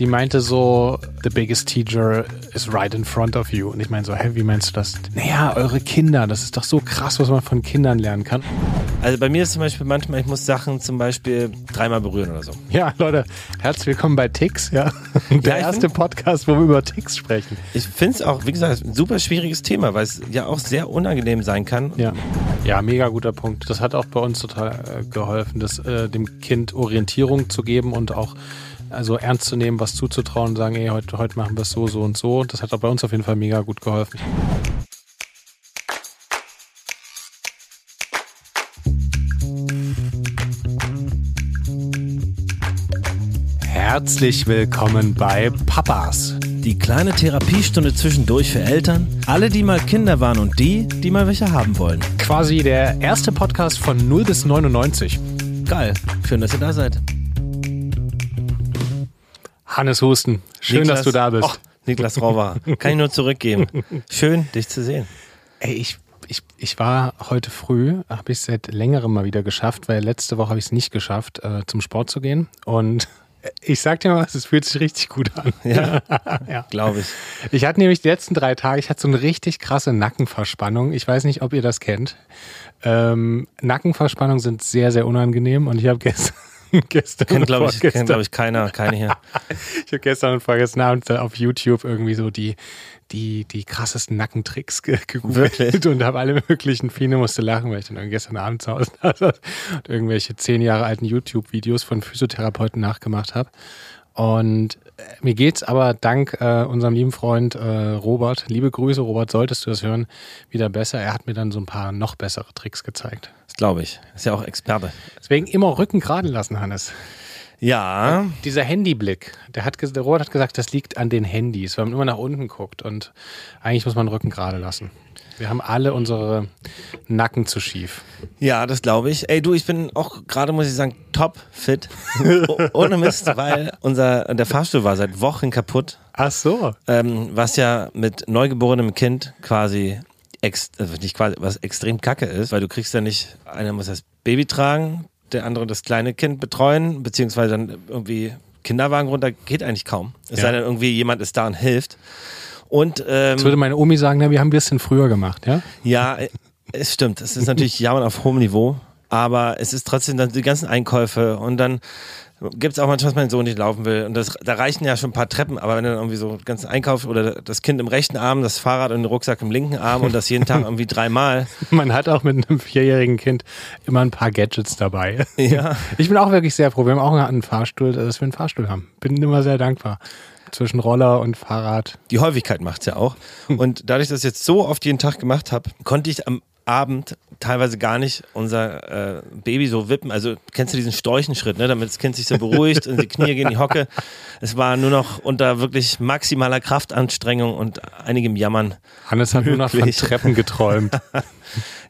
Sie meinte so, the biggest teacher is right in front of you. Und ich meine so, hä, wie meinst du das? Naja, eure Kinder, das ist doch so krass, was man von Kindern lernen kann. Also bei mir ist zum Beispiel manchmal, ich muss Sachen zum Beispiel dreimal berühren oder so. Ja, Leute, herzlich willkommen bei Tix, ja. Der Ja, erste find- Podcast, wo wir über Tix sprechen. Ich finde es auch, wie gesagt, ein super schwieriges Thema, weil es ja auch sehr unangenehm sein kann. Ja. Ja, mega guter Punkt. Das hat auch bei uns total äh, geholfen, das, äh, dem Kind Orientierung zu geben und auch also ernst zu nehmen, was zuzutrauen und sagen, ey, heute, heute machen wir es so, so und so. Das hat auch bei uns auf jeden Fall mega gut geholfen. Herzlich willkommen bei Papas. Die kleine Therapiestunde zwischendurch für Eltern, alle, die mal Kinder waren und die, die mal welche haben wollen. Quasi der erste Podcast von 0 bis 99. Geil, schön, dass ihr da seid. Hannes Husten, schön, dass du da bist. Oh, Niklas Rauber, kann ich nur zurückgeben. Schön, dich zu sehen. Ey, ich, ich, ich war heute früh, habe ich es seit längerem mal wieder geschafft, weil letzte Woche habe ich es nicht geschafft, äh, zum Sport zu gehen. Und ich sag dir mal was, es fühlt sich richtig gut an. Ja, ja. glaube ich. Ich hatte nämlich die letzten drei Tage, ich hatte so eine richtig krasse Nackenverspannung. Ich weiß nicht, ob ihr das kennt. Ähm, Nackenverspannungen sind sehr, sehr unangenehm und ich habe gestern, gestern Kennt, glaube ich, kennt, glaub ich, keiner, keine hier. ich habe gestern und vorgestern Abend auf YouTube irgendwie so die, die, die krassesten Nackentricks ge gegoogelt Wirklich? und habe alle möglichen, Fine musste lachen, weil ich dann gestern Abend zu Hause saß und irgendwelche zehn Jahre alten YouTube-Videos von Physiotherapeuten nachgemacht habe. Und äh, mir geht's aber dank äh, unserem lieben Freund äh, Robert, liebe Grüße, Robert, solltest du das hören, wieder besser. Er hat mir dann so ein paar noch bessere Tricks gezeigt. Das glaube ich. Ist ja auch Experte. Deswegen immer Rücken gerade lassen, Hannes. Ja, Dieser Handyblick, der, hat, der Robert hat gesagt, das liegt an den Handys, weil man immer nach unten guckt und eigentlich muss man den Rücken gerade lassen. Wir haben alle unsere Nacken zu schief. ja, das glaube ich. Ey, du, ich bin auch gerade, muss ich sagen, top fit. Oh- Ohne Mist, weil unser, der Fahrstuhl war seit Wochen kaputt. Ach so. Ähm, was ja mit neugeborenem Kind quasi ex, äh, nicht quasi, was extrem kacke ist, weil du kriegst ja nicht, einer muss das Baby tragen, der andere das kleine Kind betreuen, beziehungsweise dann irgendwie Kinderwagen runter, geht eigentlich kaum. Es Ja. sei denn, irgendwie jemand ist da und hilft. Und ähm, Jetzt würde meine Omi sagen, na, wir haben ein bisschen früher gemacht, ja? ja, äh, es stimmt. Es ist natürlich Jammern auf hohem Niveau, aber es ist trotzdem dann die ganzen Einkäufe und dann gibt es auch manchmal, dass mein Sohn nicht laufen will. Und das, da reichen ja schon ein paar Treppen, aber wenn du dann irgendwie so ganzen Einkauf oder das Kind im rechten Arm, das Fahrrad und den Rucksack im linken Arm und das jeden Tag irgendwie dreimal. Man hat auch mit einem vierjährigen Kind immer ein paar Gadgets dabei. Ja. Ich bin auch wirklich sehr froh. Wir haben auch einen Fahrstuhl, dass wir einen Fahrstuhl haben. Bin immer sehr dankbar. Zwischen Roller und Fahrrad. Die Häufigkeit macht's ja auch. Und dadurch, dass ich das jetzt so oft jeden Tag gemacht habe, konnte ich am Abend teilweise gar nicht unser äh, Baby so wippen. Also kennst du diesen Storchenschritt, ne? damit das Kind sich so beruhigt und die Knie gehen in die Hocke. Es war nur noch unter wirklich maximaler Kraftanstrengung und einigem Jammern. Hannes hat nur noch von Möglich. Treppen geträumt.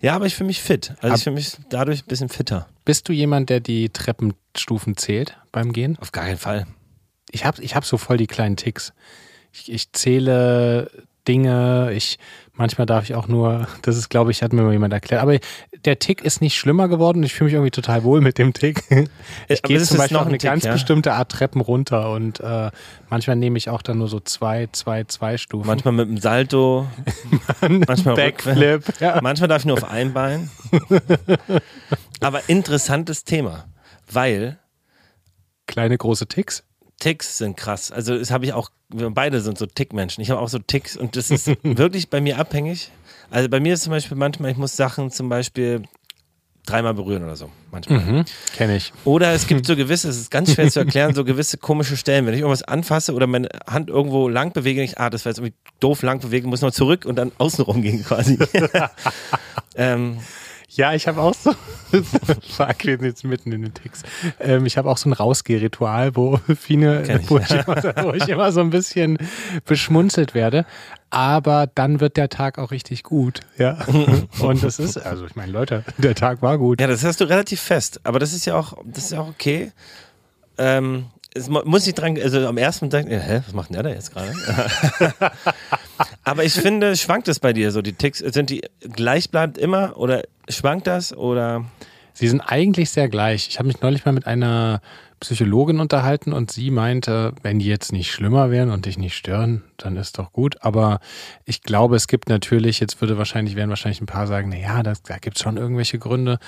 Ja, aber ich fühle mich fit. Also ich fühle mich dadurch ein bisschen fitter. Bist du jemand, der die Treppenstufen zählt beim Gehen? Auf gar keinen Fall. Ich habe ich hab so voll die kleinen Ticks. Ich, ich zähle Dinge, ich manchmal darf ich auch nur, das ist, glaube ich, hat mir mal jemand erklärt. Aber der Tick ist nicht schlimmer geworden. Ich fühle mich irgendwie total wohl mit dem Tick. Ich gehe zum Beispiel noch eine Tick, ganz ja? bestimmte Art Treppen runter und äh, manchmal nehme ich auch dann nur so zwei, zwei, zwei Stufen. Manchmal mit dem Salto, manchmal Backflip. Ja. Manchmal darf ich nur auf ein Bein. Aber interessantes Thema, weil Kleine, große Ticks. Ticks sind krass. Also das habe ich auch, wir beide sind so Tickmenschen. Ich habe auch so Ticks und das ist wirklich bei mir abhängig. Also bei mir ist zum Beispiel manchmal, ich muss Sachen zum Beispiel dreimal berühren oder so. Manchmal. Mhm, Kenne ich. Oder es gibt so gewisse, es ist ganz schwer zu erklären, so gewisse komische Stellen. Wenn ich irgendwas anfasse oder meine Hand irgendwo lang bewege, ich, ah, das war jetzt irgendwie doof lang bewegen, muss noch zurück und dann außenrum gehen quasi. ähm, Ja, ich habe auch so, fuck, wir sind jetzt mitten in den Ticks. Ähm, ich habe auch so ein Rausgehritual, wo Fine, wo ich, immer, wo ich immer so ein bisschen beschmunzelt werde. Aber dann wird der Tag auch richtig gut. Ja. Und das ist, also ich meine, Leute, der Tag war gut. Ja, das hast du relativ fest, aber das ist ja auch, das ist ja auch okay. Ähm, es mu- muss nicht dran, also am ersten Tag, ja, hä, was macht denn der da jetzt gerade? aber ich finde, schwankt es bei dir so, die Ticks, sind die gleichbleibend immer oder schwankt das oder? Sie sind eigentlich sehr gleich. Ich habe mich neulich mal mit einer Psychologin unterhalten und sie meinte, wenn die jetzt nicht schlimmer wären und dich nicht stören, dann ist doch gut. Aber ich glaube, es gibt natürlich, jetzt würde wahrscheinlich, werden wahrscheinlich ein paar sagen, naja, das, da gibt es schon irgendwelche Gründe.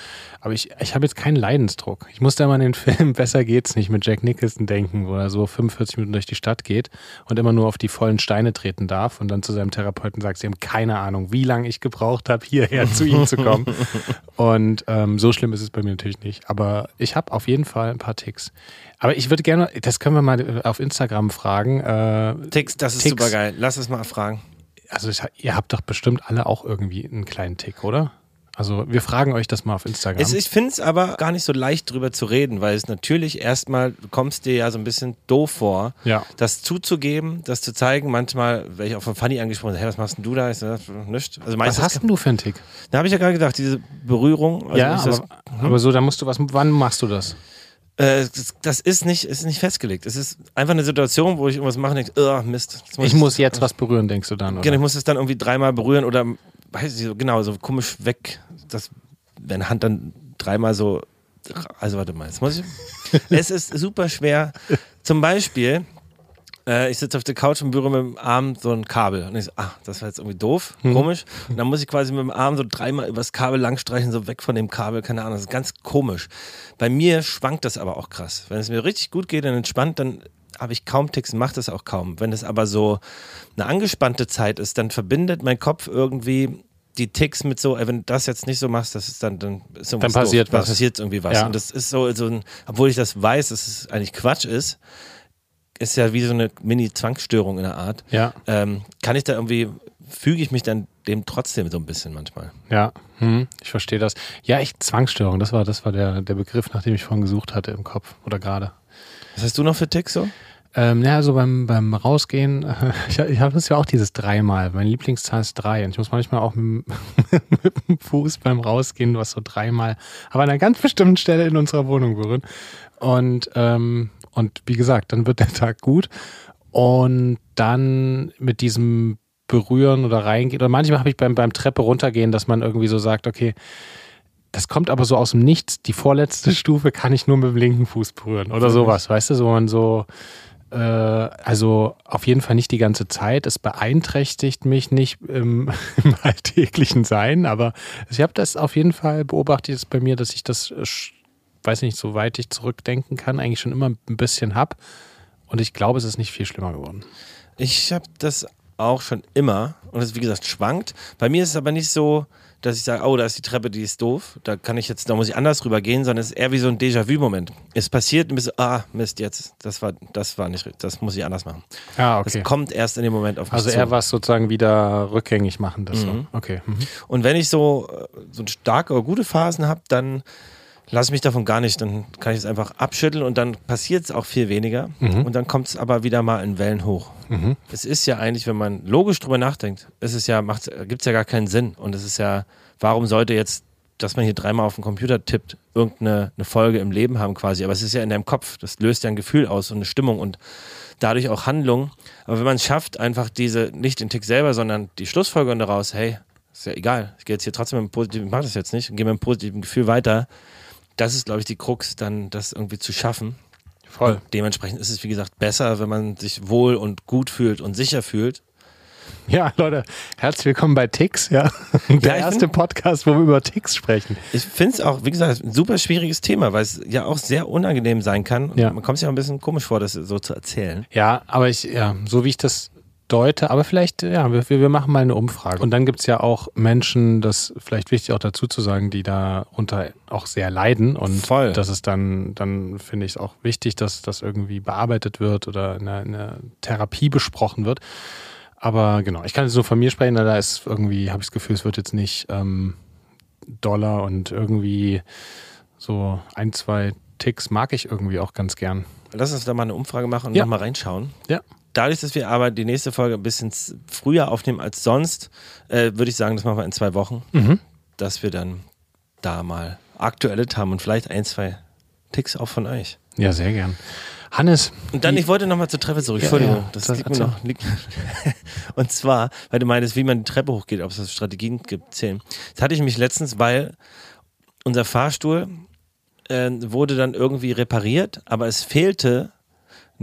Aber ich, ich habe jetzt keinen Leidensdruck. Ich musste immer an den Film Besser geht's nicht mit Jack Nicholson denken, wo er so 45 Minuten durch die Stadt geht und immer nur auf die vollen Steine treten darf und dann zu seinem Therapeuten sagt, sie haben keine Ahnung, wie lange ich gebraucht habe, hierher zu ihm zu kommen. Und ähm, so schlimm ist es bei mir natürlich nicht. Aber ich habe auf jeden Fall ein paar Ticks. Aber ich würde gerne, das können wir mal auf Instagram fragen. Äh, Ticks, das ist Ticks. super geil. Lass es mal fragen. Also ich, ihr habt doch bestimmt alle auch irgendwie einen kleinen Tick, oder? Also wir fragen euch das mal auf Instagram. Es, ich finde es aber gar nicht so leicht drüber zu reden, weil es natürlich erstmal, du kommst dir ja so ein bisschen doof vor, Ja. das zuzugeben, das zu zeigen. Manchmal, werde ich auch von Fanny angesprochen, hey, was machst denn du da? Ich so, nichts. Also Was hast denn du für einen Tick? da habe ich ja gerade gedacht, diese Berührung. Also ja, ich das, aber, aber so, da musst du was, wann machst du das? Äh, das, ist nicht, ist nicht festgelegt. Es ist einfach eine Situation, wo ich irgendwas mache und denke, oh, Mist. jetzt Ich muss jetzt was berühren, denkst du dann? Oder? Genau, ich muss es dann irgendwie dreimal berühren oder, weiß ich, so, genau, so komisch weg, dass, wenn Hand dann dreimal so, also warte mal, jetzt muss ich, es ist super schwer. Zum Beispiel, äh, ich sitze auf der Couch und berühre mit dem Arm so ein Kabel und ich so, ah, das war jetzt irgendwie doof, komisch. Und dann muss ich quasi mit dem Arm so dreimal übers Kabel langstreichen, so weg von dem Kabel, keine Ahnung, das ist ganz komisch. Bei mir schwankt das aber auch krass. Wenn es mir richtig gut geht und entspannt, dann habe ich kaum Ticks und mache das auch kaum. Wenn es aber so eine angespannte Zeit ist, dann verbindet mein Kopf irgendwie die Ticks mit so, ey, wenn du das jetzt nicht so machst, das ist dann, dann ist irgendwas Dann passiert doof. Dann was. passiert irgendwie was. Ja. Und das ist so, so ein, obwohl ich das weiß, dass es eigentlich Quatsch ist, ist ja wie so eine Mini-Zwangsstörung in der Art. Ja, Ähm, kann ich da irgendwie, füge ich mich dann dem trotzdem so ein bisschen manchmal. ja, hm, ich verstehe das. Ja, ich Zwangsstörung, das war, das war der, der Begriff, nach dem ich vorhin gesucht hatte im Kopf oder gerade. Was hast du noch für Ticks so? Ähm, ja, also beim, beim Rausgehen, ich, ich habe das ja auch dieses dreimal. Meine Lieblingszahl ist drei. Und ich muss manchmal auch mit, dem- mit dem Fuß beim Rausgehen, was so dreimal, aber an einer ganz bestimmten Stelle in unserer Wohnung berühren. Und, ähm, und wie gesagt, dann wird der Tag gut. Und dann mit diesem Berühren oder reingehen, oder manchmal habe ich beim, beim Treppe runtergehen, dass man irgendwie so sagt, okay, das kommt aber so aus dem Nichts. Die vorletzte Stufe kann ich nur mit dem linken Fuß berühren oder sowas, weißt du, so man so, äh, also auf jeden Fall nicht die ganze Zeit. Es beeinträchtigt mich nicht im, im alltäglichen Sein, aber ich habe das auf jeden Fall beobachtet jetzt bei mir, dass ich das, äh, weiß nicht, soweit ich zurückdenken kann, eigentlich schon immer ein bisschen hab. Und ich glaube, es ist nicht viel schlimmer geworden. Ich habe das auch schon immer und es wie gesagt schwankt. Bei mir ist es aber nicht so, dass ich sage, oh, da ist die Treppe, die ist doof. Da kann ich jetzt, da muss ich anders rüber gehen, sondern es ist eher wie so ein Déjà-vu-Moment. Es passiert bist so, ah, Mist, jetzt, das war, das war nicht, das muss ich anders machen. Ah, okay. Das kommt erst in dem Moment auf mich Also eher was sozusagen wieder rückgängig machen, das so. Mhm. Okay. Mhm. Und wenn ich so, äh, so starke oder gute Phasen habe, dann lasse ich mich davon gar nicht. Dann kann ich es einfach abschütteln und dann passiert es auch viel weniger. Mhm. Und dann kommt es aber wieder mal in Wellen hoch. Mhm. Es ist ja eigentlich, wenn man logisch drüber nachdenkt, ist es ja, macht, gibt es ja gar keinen Sinn. Und es ist ja, warum sollte jetzt, dass man hier dreimal auf den Computer tippt, irgendeine eine Folge im Leben haben quasi. Aber es ist ja in deinem Kopf. Das löst ja ein Gefühl aus und eine Stimmung und dadurch auch Handlung. Aber wenn man es schafft, einfach diese, nicht den Tick selber, sondern die Schlussfolgerung daraus, hey, ist ja egal, ich gehe jetzt hier trotzdem mit einem positiven, ich mach das jetzt nicht und gehe mit einem positiven Gefühl weiter. Das ist, glaube ich, die Krux, dann das irgendwie zu schaffen. Voll. Und dementsprechend ist es, wie gesagt, besser, wenn man sich wohl und gut fühlt und sicher fühlt. Ja, Leute, herzlich willkommen bei Tix, ja. Der ich erste find- Podcast, wo wir über Tix sprechen. Ich finde es auch, wie gesagt, ein super schwieriges Thema, weil es ja auch sehr unangenehm sein kann. Und Ja. Man kommt sich auch ein bisschen komisch vor, das so zu erzählen. Ja, aber ich, ja, so wie ich das deute, aber vielleicht, ja, wir, wir machen mal eine Umfrage. Und dann gibt's ja auch Menschen, das ist vielleicht wichtig auch dazu zu sagen, die darunter auch sehr leiden. Und Voll. das ist dann, dann finde ich es auch wichtig, dass das irgendwie bearbeitet wird oder in einer, in einer Therapie besprochen wird. Aber genau, ich kann jetzt nur von mir sprechen, da ist irgendwie, habe ich das Gefühl, es wird jetzt nicht ähm, Dollar und irgendwie so ein, zwei Ticks mag ich irgendwie auch ganz gern. Lass uns da mal eine Umfrage machen und Ja. nochmal reinschauen. Ja. Dadurch, dass wir aber die nächste Folge ein bisschen früher aufnehmen als sonst, äh, würde ich sagen, das machen wir in zwei Wochen, Mhm. dass wir dann da mal aktuelle haben und vielleicht ein, zwei Ticks auch von euch. Ja, sehr gern. Hannes. Und dann, ich wollte nochmal zur Treppe zurück. Ja, Entschuldigung, ja, das das liegt mir noch. Liegt, und zwar, weil du meinst, wie man die Treppe hochgeht, ob es da Strategien gibt, zählen. Das hatte ich mich letztens, weil unser Fahrstuhl äh, wurde dann irgendwie repariert, aber es fehlte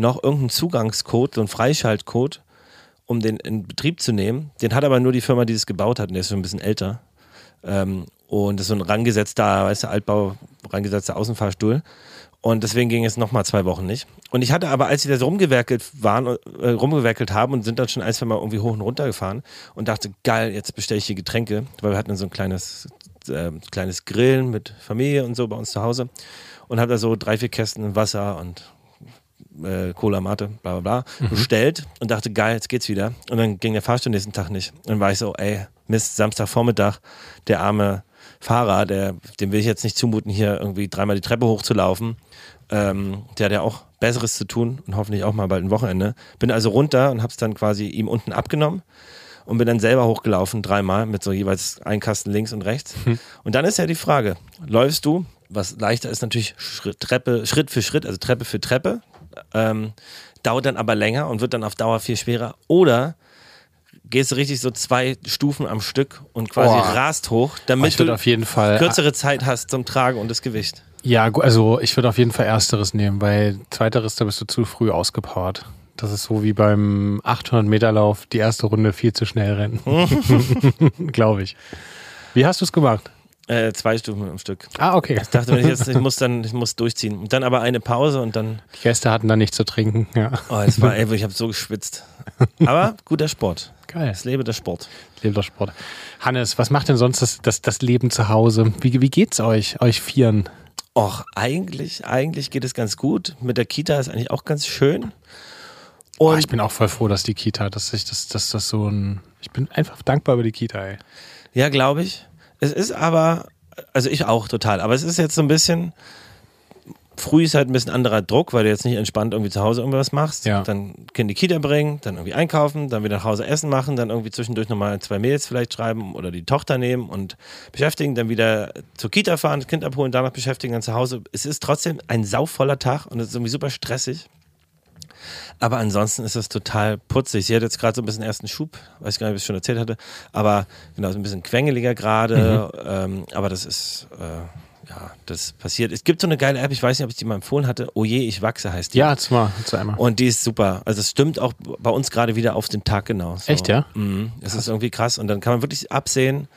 noch irgendein Zugangscode, so ein Freischaltcode, um den in Betrieb zu nehmen. Den hat aber nur die Firma, die es gebaut hat, und der ist schon ein bisschen älter. Ähm, und das ist so ein rangesetzter, weißt du, Altbau, rangesetzter Außenfahrstuhl. Und deswegen ging es nochmal zwei Wochen nicht. Und ich hatte aber, als sie da so rumgewerkelt waren, äh, rumgewerkelt haben und sind dann schon ein, zwei Mal irgendwie hoch und runter gefahren und dachte, geil, jetzt bestelle ich hier Getränke, weil wir hatten so ein kleines, äh, kleines Grillen mit Familie und so bei uns zu Hause und habe da so drei, vier Kästen Wasser und äh, Cola Mate, bla bla bla, mhm. bestellt und dachte, geil, jetzt geht's wieder. Und dann ging der Fahrstuhl nächsten Tag nicht. Und dann war ich so, ey, Mist, Samstagvormittag, der arme Fahrer, der, dem will ich jetzt nicht zumuten, hier irgendwie dreimal die Treppe hochzulaufen. Ähm, der hat ja auch Besseres zu tun und hoffentlich auch mal bald ein Wochenende. Bin also runter und hab's dann quasi ihm unten abgenommen und bin dann selber hochgelaufen, dreimal mit so jeweils ein Kasten links und rechts. Hm. Und dann ist ja die Frage, läufst du, was leichter ist natürlich Schritt, Treppe, Schritt für Schritt, also Treppe für Treppe, ähm, dauert dann aber länger und wird dann auf Dauer viel schwerer. Oder gehst du richtig so zwei Stufen am Stück und quasi oh. rast hoch, damit du auf jeden Fall kürzere Zeit hast zum Tragen und das Gewicht. Ja, also ich würde auf jeden Fall ersteres nehmen, weil zweiteres, da bist du zu früh ausgepowert. Das ist so wie beim 800 Meter Lauf die erste Runde viel zu schnell rennen. Glaube ich. Wie hast du es gemacht? Äh, zwei Stufen am Stück. Ah, okay. Ich dachte, ich jetzt, ich muss dann, ich muss durchziehen. Und dann aber eine Pause und dann. Die Gäste hatten dann nichts zu trinken, ja. Oh, es war, ey, ich habe so geschwitzt. Aber guter Sport. Geil. Es lebe der Sport. Lebe der Sport. Hannes, was macht denn sonst das, das, das Leben zu Hause? Wie, wie geht's euch, euch Vieren? Och, eigentlich, eigentlich geht es ganz gut. Mit der Kita ist eigentlich auch ganz schön. Und oh, ich bin auch voll froh, dass die Kita, dass ich, dass, dass das so ein. Ich bin einfach dankbar über die Kita, ey. Ja, glaube ich. Es ist aber, also ich auch total, aber es ist jetzt so ein bisschen, früh ist halt ein bisschen anderer Druck, weil du jetzt nicht entspannt irgendwie zu Hause irgendwas machst. Ja. Dann die Kita bringen, dann irgendwie einkaufen, dann wieder nach Hause essen machen, dann irgendwie zwischendurch nochmal zwei Mails vielleicht schreiben oder die Tochter nehmen und beschäftigen, dann wieder zur Kita fahren, das Kind abholen, danach beschäftigen, dann zu Hause. Es ist trotzdem ein sauvoller Tag und es ist irgendwie super stressig. Aber ansonsten ist es total putzig. Sie hat jetzt gerade so ein bisschen ersten Schub, weiß gar nicht, ob ich es schon erzählt hatte, aber genau, so ein bisschen quengeliger gerade. Mhm. Ähm, aber das ist, äh, ja, das passiert. Es gibt so eine geile App, ich weiß nicht, ob ich die mal empfohlen hatte. Oh je, ich wachse heißt die. Ja, zu einmal. Und die ist super. Also es stimmt auch bei uns gerade wieder auf den Tag genau. So. Echt, ja? Mhm. Es ist irgendwie krass. Und dann kann man wirklich absehen,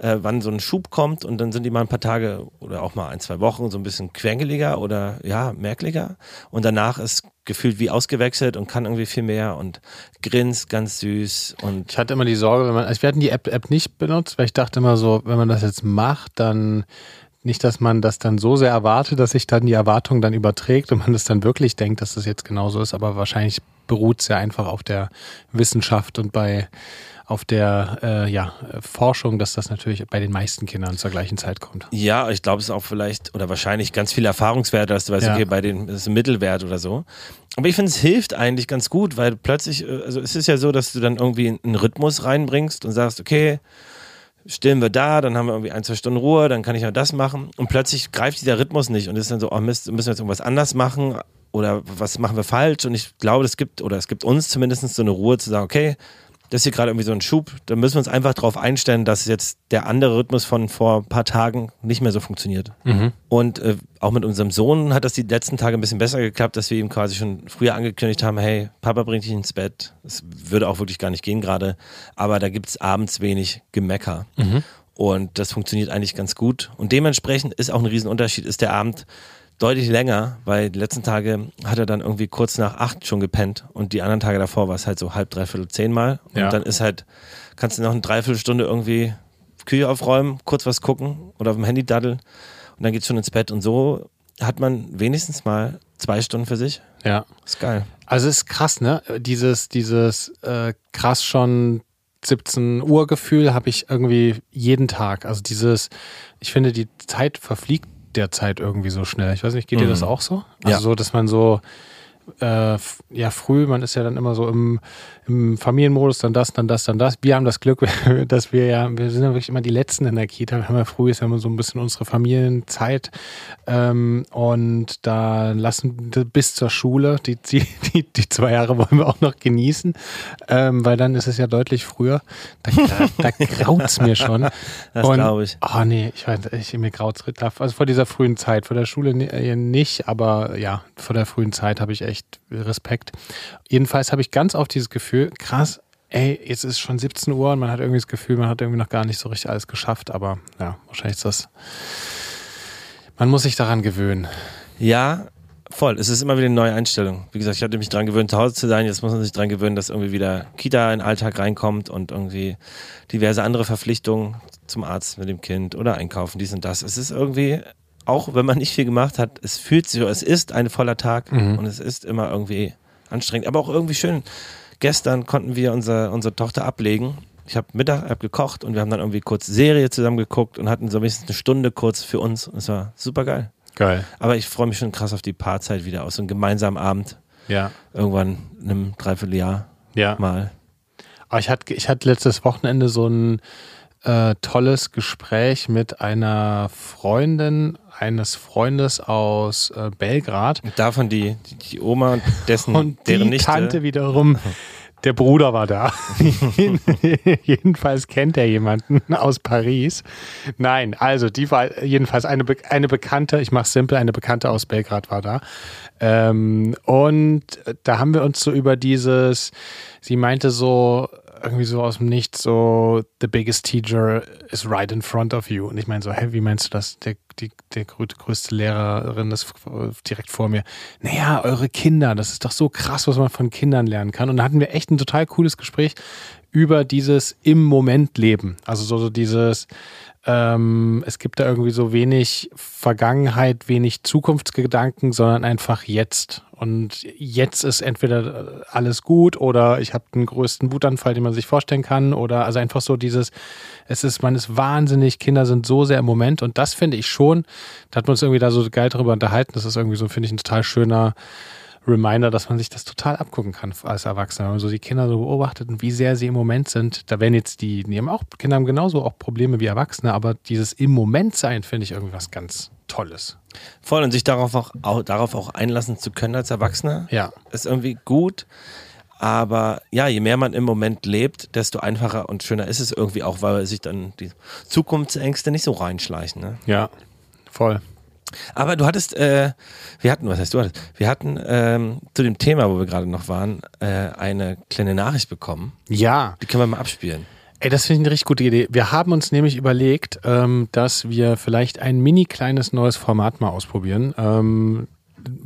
äh, wann so ein Schub kommt und dann sind die mal ein paar Tage oder auch mal ein, zwei Wochen so ein bisschen quengeliger oder ja, merklicher. Und danach ist gefühlt wie ausgewechselt und kann irgendwie viel mehr und grinst ganz süß. Und ich hatte immer die Sorge, wenn man, also wir hatten die App, App nicht benutzt, weil ich dachte immer so, wenn man das jetzt macht, dann nicht, dass man das dann so sehr erwartet, dass sich dann die Erwartung dann überträgt und man das dann wirklich denkt, dass das jetzt genauso ist, aber wahrscheinlich beruht es ja einfach auf der Wissenschaft und bei auf der äh, ja, Forschung, dass das natürlich bei den meisten Kindern zur gleichen Zeit kommt. Ja, ich glaube, es ist auch vielleicht oder wahrscheinlich ganz viele Erfahrungswerte, dass du weißt, ja. okay, bei den ist ein Mittelwert oder so. Aber ich finde, es hilft eigentlich ganz gut, weil plötzlich, äh, also es ist ja so, dass du dann irgendwie einen Rhythmus reinbringst und sagst, okay, stillen wir da, dann haben wir irgendwie ein, zwei Stunden Ruhe, dann kann ich ja das machen. Und plötzlich greift dieser Rhythmus nicht und ist dann so, oh Mist, müssen wir jetzt irgendwas anders machen oder was machen wir falsch? Und ich glaube, es gibt, oder es gibt uns zumindest so eine Ruhe zu sagen, okay, das ist hier gerade irgendwie so ein Schub, da müssen wir uns einfach darauf einstellen, dass jetzt der andere Rhythmus von vor ein paar Tagen nicht mehr so funktioniert. Mhm. Und äh, auch mit unserem Sohn hat das die letzten Tage ein bisschen besser geklappt, dass wir ihm quasi schon früher angekündigt haben, hey, Papa bringt dich ins Bett. Das würde auch wirklich gar nicht gehen gerade, aber da gibt es abends wenig Gemecker. Mhm. Und das funktioniert eigentlich ganz gut. Und dementsprechend ist auch ein Riesenunterschied, ist der Abend deutlich länger, weil die letzten Tage hat er dann irgendwie kurz nach acht schon gepennt und die anderen Tage davor war es halt so halb, dreiviertel, zehnmal. Und ja. dann ist halt, kannst du noch eine Dreiviertelstunde irgendwie Küche aufräumen, kurz was gucken oder auf dem Handy daddeln und dann geht's schon ins Bett und so hat man wenigstens mal zwei Stunden für sich. Ja. Ist geil. Also ist krass, ne? Dieses, dieses äh, krass schon 17 Uhr Gefühl habe ich irgendwie jeden Tag. Also dieses, ich finde, die Zeit verfliegt derzeit irgendwie so schnell. Ich weiß nicht, geht mhm. dir das auch so? Also ja. so, dass man so, äh, ja früh, man ist ja dann immer so im, im Familienmodus, dann das, dann das, dann das. Wir haben das Glück, dass wir ja, wir sind ja wirklich immer die Letzten in der Kita. Wir haben ja früh ist ja immer so ein bisschen unsere Familienzeit ähm, und da lassen bis zur Schule, die, die, die, zwei Jahre wollen wir auch noch genießen, ähm, weil dann ist es ja deutlich früher. Da, da, da graut's mir schon. Das glaube ich. Oh nee, ich weiß, ich, mir graut's. Also vor dieser frühen Zeit, vor der Schule äh, nicht, aber ja, vor der frühen Zeit habe ich echt Respekt. Jedenfalls habe ich ganz oft dieses Gefühl, krass, ey, jetzt ist schon 17 Uhr und man hat irgendwie das Gefühl, man hat irgendwie noch gar nicht so richtig alles geschafft, aber ja, wahrscheinlich ist das, man muss sich daran gewöhnen. Ja, voll. Es ist immer wieder eine neue Einstellung. Wie gesagt, ich hatte mich daran gewöhnt, zu Hause zu sein. Jetzt muss man sich daran gewöhnen, dass irgendwie wieder Kita in den Alltag reinkommt und irgendwie diverse andere Verpflichtungen zum Arzt mit dem Kind oder einkaufen, dies und das. Es ist irgendwie auch wenn man nicht viel gemacht hat, es fühlt sich so, es ist ein voller Tag mhm. und es ist immer irgendwie anstrengend, aber auch irgendwie schön. Gestern konnten wir unser, unsere Tochter ablegen. Ich habe Mittag hab gekocht und wir haben dann irgendwie kurz Serie zusammen geguckt und hatten so bisschen eine Stunde kurz für uns. Und es war super geil. Geil. Aber ich freue mich schon krass auf die Paarzeit wieder, aus so einem gemeinsamen Abend. Ja. Irgendwann in einem Dreivierteljahr ja. mal. Aber ich hatte, ich hatte letztes Wochenende so ein äh, tolles Gespräch mit einer Freundin eines Freundes aus äh, Belgrad. Und davon die, die, die Oma dessen und deren die Nichte. Tante wiederum. Der Bruder war da. jedenfalls kennt er jemanden aus Paris. Nein, also die war jedenfalls eine, Be eine Bekannte, ich mache simpel, eine Bekannte aus Belgrad war da. Ähm, und da haben wir uns so über dieses, sie meinte so, irgendwie so aus dem Nichts so, the biggest teacher is right in front of you. Und ich meine so, hä, wie meinst du das? Der, die, der größte Lehrerin ist direkt vor mir. Naja, eure Kinder, das ist doch so krass, was man von Kindern lernen kann. Und da hatten wir echt ein total cooles Gespräch über dieses im Moment leben. Also so, so dieses, ähm, es gibt da irgendwie so wenig Vergangenheit, wenig Zukunftsgedanken, sondern einfach jetzt. Und jetzt ist entweder alles gut oder ich habe den größten Wutanfall, den man sich vorstellen kann. Oder also einfach so dieses, es ist, man ist wahnsinnig, Kinder sind so sehr im Moment. Und das finde ich schon, da hat man uns irgendwie da so geil drüber unterhalten. Das ist irgendwie so, finde ich, ein total schöner Reminder, dass man sich das total abgucken kann als Erwachsener. Wenn man so die Kinder so beobachtet und wie sehr sie im Moment sind, da werden jetzt die, die haben auch, Kinder haben genauso auch Probleme wie Erwachsene, aber dieses im Moment sein finde ich irgendwas ganz Tolles. Voll und sich darauf auch, auch, darauf auch einlassen zu können als Erwachsener, ja. ist irgendwie gut. Aber ja, je mehr man im Moment lebt, desto einfacher und schöner ist es irgendwie auch, weil sich dann die Zukunftsängste nicht so reinschleichen. Ne? Ja, voll. Aber du hattest, äh, wir hatten, was heißt du hattest? Wir hatten ähm, zu dem Thema, wo wir gerade noch waren, äh, eine kleine Nachricht bekommen. Ja. Die können wir mal abspielen. Ey, das finde ich eine richtig gute Idee. Wir haben uns nämlich überlegt, ähm, dass wir vielleicht ein mini kleines neues Format mal ausprobieren. Ähm,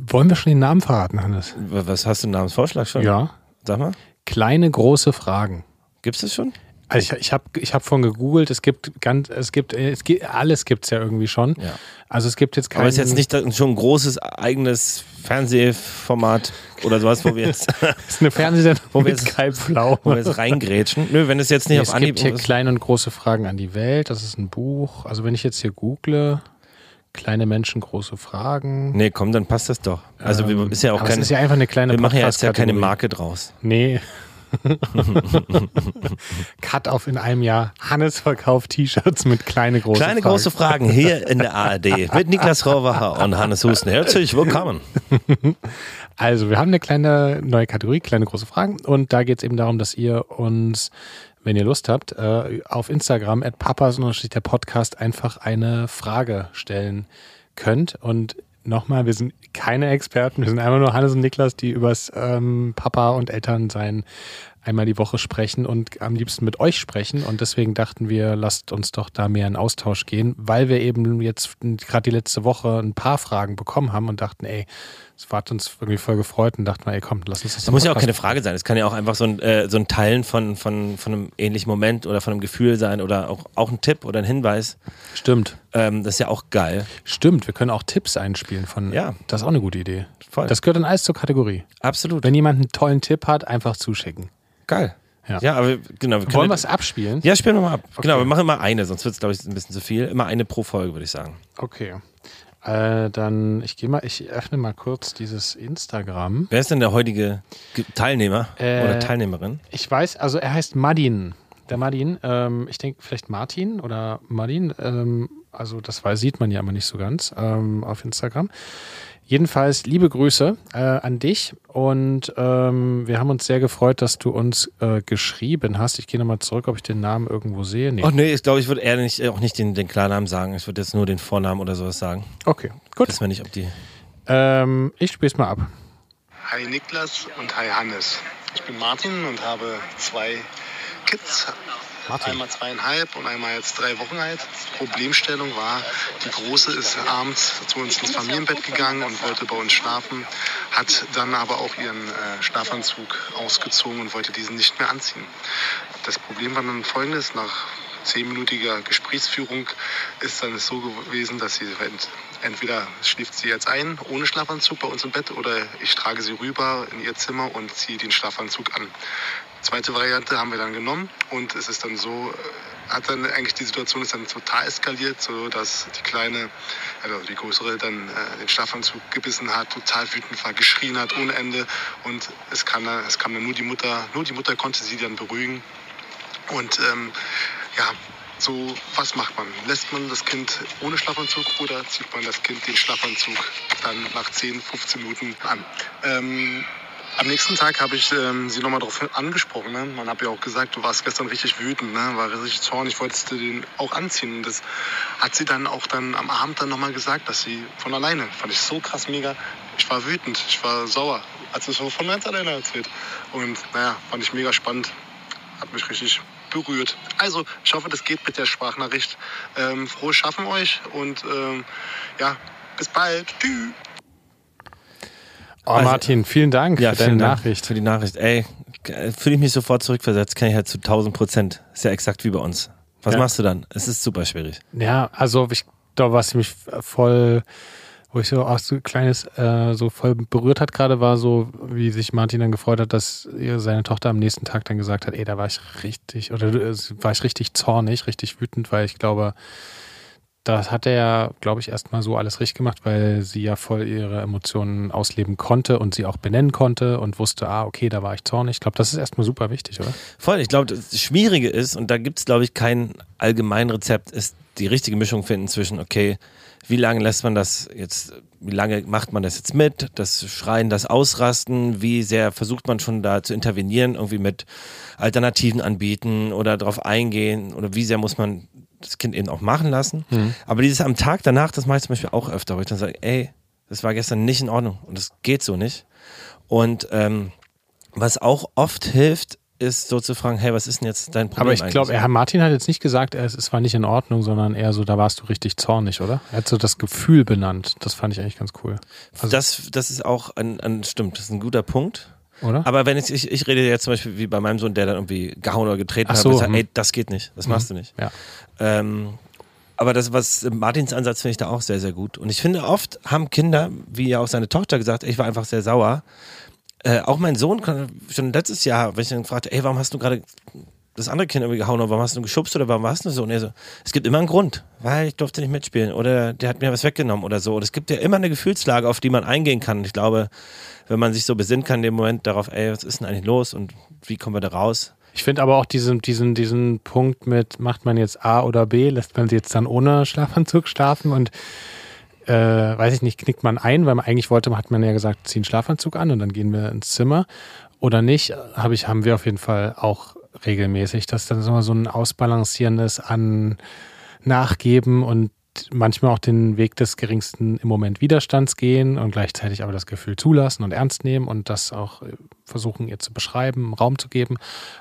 wollen wir schon den Namen verraten, Hannes? Was hast du einen Namensvorschlag schon? Ja. Sag mal. Kleine große Fragen. Gibt es das schon? Also ich, ich habe ich hab von gegoogelt, es gibt ganz, es gibt, es gibt alles gibt es ja irgendwie schon. Ja. Also es gibt jetzt kein. Aber ist jetzt nicht schon ein großes eigenes Fernsehformat oder sowas, wo wir jetzt. das ist eine Fernsehsendung wo wir jetzt, Kalbflau. wo wir jetzt reingrätschen. Nö, wenn es jetzt nicht Nee, auf es Anhieb gibt hier kleine und große Fragen an die Welt. Das ist ein Buch. Also wenn ich jetzt hier google, kleine Menschen, große Fragen. Nee, komm, dann passt das doch. Also Ähm, ist ja auch keine. es ist ja einfach eine kleine wir machen ja jetzt ja keine. Marke draus. Nee. Cut auf in einem Jahr. Hannes verkauft T-Shirts mit kleine große Kleine Fragen. große Fragen hier in der ARD mit Niklas Rohrwacher und Hannes Husten. Herzlich willkommen. Also, wir haben eine kleine neue Kategorie, kleine große Fragen. Und da geht es eben darum, dass ihr uns, wenn ihr Lust habt, äh, auf Instagram at papas der Podcast einfach eine Frage stellen könnt. Und nochmal, wir sind keine Experten, wir sind einfach nur Hannes und Niklas, die übers ähm, Papa und Elternsein einmal die Woche sprechen und am liebsten mit euch sprechen. Und deswegen dachten wir, lasst uns doch da mehr in Austausch gehen, weil wir eben jetzt gerade die letzte Woche ein paar Fragen bekommen haben und dachten, ey, es hat uns irgendwie voll gefreut und dachten, ey, komm, lass uns das Das muss ja auch keine Frage sein. Es kann ja auch einfach so ein, äh, so ein Teilen von, von, von einem ähnlichen Moment oder von einem Gefühl sein oder auch, auch ein Tipp oder ein Hinweis. Stimmt. Ähm, das ist ja auch geil. Stimmt, wir können auch Tipps einspielen von. Ja. Das ist auch eine gute Idee. Voll. Das gehört dann alles zur Kategorie. Absolut. Wenn jemand einen tollen Tipp hat, einfach zuschicken. Geil. Ja. Ja, aber genau. Wir können Wollen wir es abspielen? Ja, spielen wir mal ab. Genau, wir machen immer eine, sonst wird es, glaube ich, ein bisschen zu viel. Immer eine pro Folge, würde ich sagen. Okay. Äh, dann, ich gehe mal, ich öffne mal kurz dieses Instagram. Wer ist denn der heutige Ge- Teilnehmer Äh, oder Teilnehmerin? Ich weiß, also er heißt Madin. Der Madin, ähm, ich denke vielleicht Martin oder Madin, ähm, also das weiß, sieht man ja aber nicht so ganz ähm, auf Instagram. Jedenfalls liebe Grüße äh, an dich und ähm, wir haben uns sehr gefreut, dass du uns äh, geschrieben hast. Ich gehe nochmal zurück, ob ich den Namen irgendwo sehe. Nee. Ach nee, ich glaube, ich würde eher nicht, auch nicht den, den Klarnamen sagen. Ich würde jetzt nur den Vornamen oder sowas sagen. Okay, gut. Wissen wir nicht, ob die. Ähm, ich spiele es mal ab. Hi Niklas und hi Hannes. Ich bin Martin und habe zwei Kids. Martin. Einmal zweieinhalb und einmal jetzt drei Wochen alt. Problemstellung war, die Große ist abends zu uns ins Familienbett gegangen und wollte bei uns schlafen, hat dann aber auch ihren äh, Schlafanzug ausgezogen und wollte diesen nicht mehr anziehen. Das Problem war dann folgendes, nach zehnminütiger Gesprächsführung ist dann so gewesen, dass sie ent- entweder schläft sie jetzt ein ohne Schlafanzug bei uns im Bett oder ich trage sie rüber in ihr Zimmer und ziehe den Schlafanzug an. Zweite Variante haben wir dann genommen und es ist dann so, äh, hat dann eigentlich die Situation ist dann total eskaliert, so dass die kleine, also die größere dann äh, den Schlafanzug gebissen hat, total wütend war, geschrien hat ohne Ende und es kam es kam dann nur die Mutter, nur die Mutter konnte sie dann beruhigen und ähm, ja, so, was macht man? Lässt man das Kind ohne Schlafanzug oder zieht man das Kind den Schlafanzug dann nach 10, 15 Minuten an? Ähm, am nächsten Tag habe ich ähm, sie nochmal darauf angesprochen. Ne? Man hat ja auch gesagt, du warst gestern richtig wütend, ne? war richtig zornig, wolltest du den auch anziehen. Und das hat sie dann auch dann am Abend dann nochmal gesagt, dass sie von alleine, fand ich so krass mega, ich war wütend, ich war sauer. Hat sie so von ganz alleine erzählt. Und naja, fand ich mega spannend hat mich richtig berührt. Also, ich hoffe, das geht mit der Sprachnachricht. Ähm, frohes Schaffen euch und ähm, ja, bis bald. Tschüss. Oh, Also- Martin, vielen Dank Ja, für deine Dank Nachricht. Für die Nachricht. Ey, fühle ich mich sofort zurückversetzt, kann ich halt zu 1000 Prozent. Ist ja exakt wie bei uns. Was Ja. machst du dann? Es ist super schwierig. Ja, also ich da was mich voll, wo ich so auch so ein kleines äh, so voll berührt hat gerade, war so, wie sich Martin dann gefreut hat, dass seine Tochter am nächsten Tag dann gesagt hat, ey, da war ich richtig, oder äh, war ich richtig zornig, richtig wütend, weil ich glaube, das hat er ja, glaube ich, erstmal so alles richtig gemacht, weil sie ja voll ihre Emotionen ausleben konnte und sie auch benennen konnte und wusste, ah, okay, da war ich zornig. Ich glaube, das ist erstmal super wichtig, oder? Voll, ich glaube, das Schwierige ist, und da gibt es, glaube ich, kein Allgemeinrezept, ist die richtige Mischung finden zwischen, okay, wie lange lässt man das jetzt, wie lange macht man das jetzt mit, das Schreien, das Ausrasten, wie sehr versucht man schon da zu intervenieren, irgendwie mit Alternativen anbieten oder darauf eingehen oder wie sehr muss man das Kind eben auch machen lassen. Aber dieses am Tag danach, das mache ich zum Beispiel auch öfter, wo ich dann sage, ey, das war gestern nicht in Ordnung und das geht so nicht. Und ähm, was auch oft hilft, ist so zu fragen, hey, was ist denn jetzt dein Problem Aber ich glaube? Herr Martin hat jetzt nicht gesagt, es war nicht in Ordnung, sondern eher so, da warst du richtig zornig, oder? Er hat so das Gefühl benannt. Das fand ich eigentlich ganz cool. Also, das, das ist auch ein, ein, stimmt, das ist ein guter Punkt. oder? Aber wenn ich, ich, ich rede jetzt zum Beispiel wie bei meinem Sohn, der dann irgendwie gehauen oder getreten Ach hat so, und sagt, hm. ey, das geht nicht, das machst du nicht. ja. Ähm, aber das, was Martins Ansatz finde ich da auch sehr, sehr gut. Und ich finde, oft haben Kinder, wie ja auch seine Tochter gesagt, ich war einfach sehr sauer. Äh, auch mein Sohn, schon letztes Jahr, wenn ich dann fragte, ey, warum hast du gerade das andere Kind irgendwie gehauen oder warum hast du geschubst oder warum hast du so? Und er so, es gibt immer einen Grund, weil ich durfte nicht mitspielen oder der hat mir was weggenommen oder so. Und es gibt ja immer eine Gefühlslage, auf die man eingehen kann. Ich glaube, wenn man sich so besinnt kann in dem Moment darauf, ey, was ist denn eigentlich los und wie kommen wir da raus? Ich finde aber auch diesen, diesen, diesen Punkt mit, macht man jetzt A oder B, lässt man sie jetzt dann ohne Schlafanzug schlafen und äh, weiß ich nicht, knickt man ein, weil man eigentlich wollte, hat man ja gesagt, zieh einen Schlafanzug an und dann gehen wir ins Zimmer. Oder nicht, habe ich, haben wir auf jeden Fall auch regelmäßig, dass dann immer so ein Ausbalancieren ist an Nachgeben und manchmal auch den Weg des geringsten im Moment Widerstands gehen und gleichzeitig aber das Gefühl zulassen und ernst nehmen und das auch äh, versuchen ihr zu beschreiben, Raum zu geben.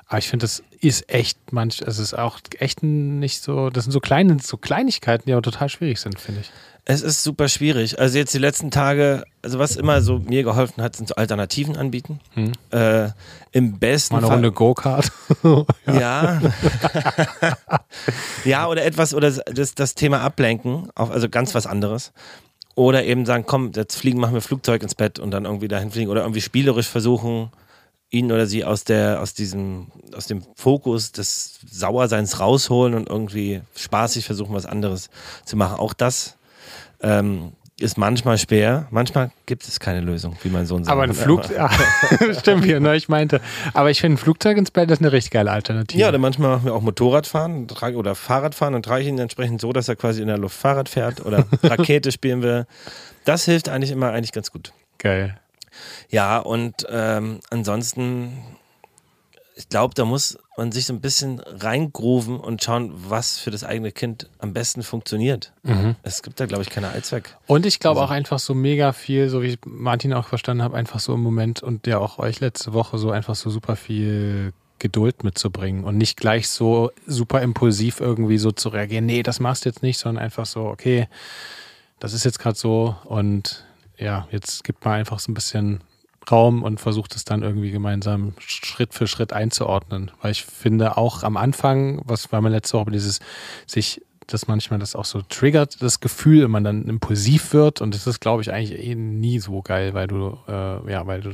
Aber ich finde, das ist echt manch, es ist auch echt nicht so, das sind so kleine, so Kleinigkeiten, die aber total schwierig sind, finde ich. Es ist super schwierig. Also jetzt die letzten Tage, also was immer so mir geholfen hat, sind so Alternativen anbieten. Äh, Im besten Mal eine Fall. Runde Go-Kart. Ja. ja, oder etwas, oder das, das Thema ablenken, auf, also ganz was anderes. Oder eben sagen, komm, jetzt fliegen, machen wir Flugzeug ins Bett und dann irgendwie dahin fliegen. Oder irgendwie spielerisch versuchen, ihn oder sie aus der, aus diesem, aus dem Fokus des Sauerseins rausholen und irgendwie spaßig versuchen, was anderes zu machen. Auch das ähm, ist manchmal schwer. Manchmal gibt es keine Lösung, wie mein Sohn sagt. Aber ein Flugzeug, stimmt, wie er neulich meinte. Aber ich finde, ein Flugzeug ins Bett ist eine richtig geile Alternative. Ja, dann manchmal machen wir auch Motorradfahren oder Fahrradfahren und trage ich ihn entsprechend so, dass er quasi in der Luft Fahrrad fährt oder Rakete spielen will. Das hilft eigentlich immer eigentlich ganz gut. Geil. Ja, und ähm, ansonsten, ich glaube, da muss man sich so ein bisschen reingrooven und schauen, was für das eigene Kind am besten funktioniert. Es gibt da, glaube ich, keine Allzweck. Und ich glaube Also- auch einfach so mega viel, so wie ich Martin auch verstanden habe, einfach so im Moment und ja auch euch letzte Woche so einfach so super viel Geduld mitzubringen und nicht gleich so super impulsiv irgendwie so zu reagieren. Nee, das machst du jetzt nicht, sondern einfach so, okay, das ist jetzt gerade so und ja, jetzt gibt man einfach so ein bisschen Raum und versucht es dann irgendwie gemeinsam Schritt für Schritt einzuordnen. Weil ich finde auch am Anfang, was war mir letzte Woche, dieses sich, dass manchmal das auch so triggert, das Gefühl, wenn man dann impulsiv wird und das ist, glaube ich, eigentlich eh nie so geil, weil du, äh, ja, weil du